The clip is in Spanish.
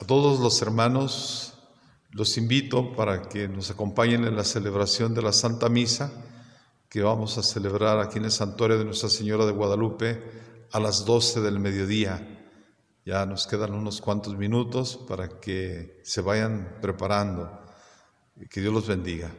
A todos los hermanos los invito para que nos acompañen en la celebración de la Santa Misa que vamos a celebrar aquí en el santuario de Nuestra Señora de Guadalupe a las 12 del mediodía. Ya nos quedan unos cuantos minutos para que se vayan preparando. Que Dios los bendiga.